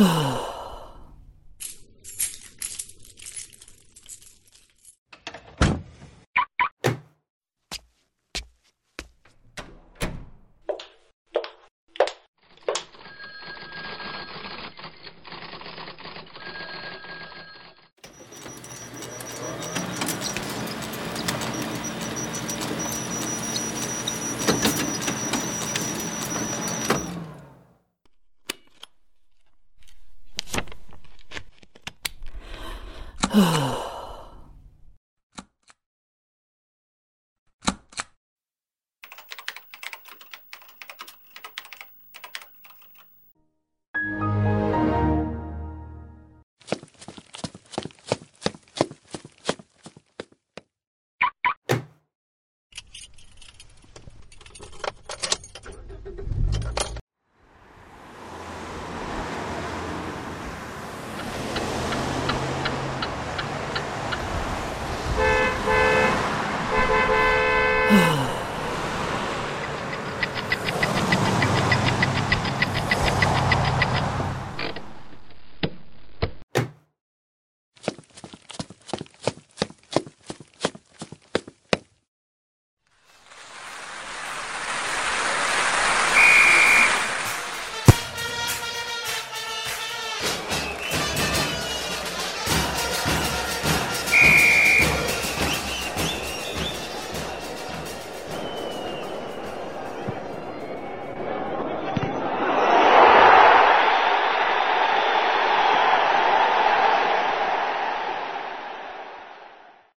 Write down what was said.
Oh. Oh.